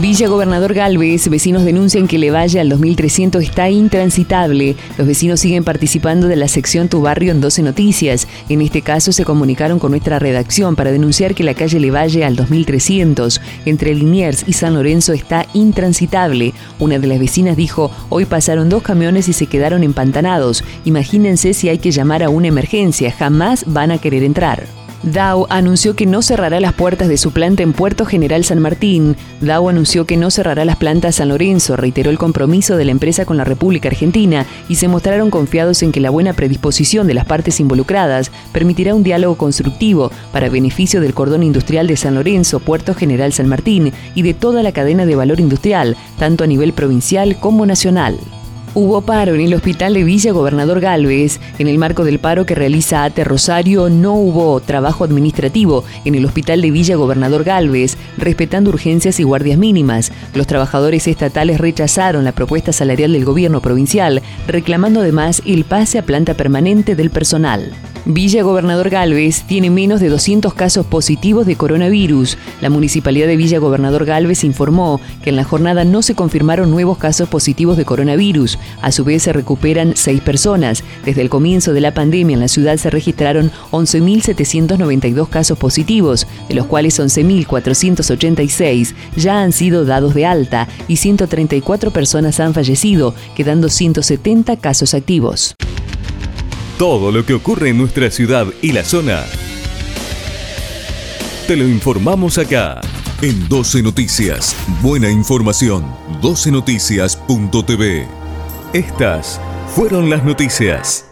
Villa Gobernador Galvez, vecinos denuncian que Le Valle al 2300 está intransitable. Los vecinos siguen participando de la sección Tu Barrio en 12 Noticias. En este caso se comunicaron con nuestra redacción para denunciar que la calle Le Valle al 2300 entre Liniers y San Lorenzo está intransitable. Una de las vecinas dijo, hoy pasaron dos camiones y se quedaron empantanados. Imagínense si hay que llamar a una emergencia, jamás van a querer entrar. Dow anunció que no cerrará las puertas de su planta en Puerto General San Martín. Dow anunció que no cerrará las plantas San Lorenzo, reiteró el compromiso de la empresa con la República Argentina y se mostraron confiados en que la buena predisposición de las partes involucradas permitirá un diálogo constructivo para beneficio del cordón industrial de San Lorenzo, Puerto General San Martín y de toda la cadena de valor industrial, tanto a nivel provincial como nacional. Hubo paro en el hospital de Villa Gobernador Galvez. En el marco del paro que realiza ATE Rosario, no hubo trabajo administrativo en el hospital de Villa Gobernador Galvez, respetando urgencias y guardias mínimas. Los trabajadores estatales rechazaron la propuesta salarial del gobierno provincial, reclamando además el pase a planta permanente del personal. Villa Gobernador Galvez tiene menos de 200 casos positivos de coronavirus. La Municipalidad de Villa Gobernador Galvez informó que en la jornada no se confirmaron nuevos casos positivos de coronavirus. A su vez se recuperan seis personas. Desde el comienzo de la pandemia en la ciudad se registraron 11.792 casos positivos, de los cuales 11.486 ya han sido dados de alta y 134 personas han fallecido, quedando 170 casos activos. Todo lo que ocurre en nuestra ciudad y la zona. Te lo informamos acá. En 12 Noticias. Buena información. 12noticias.tv. Estas fueron las noticias.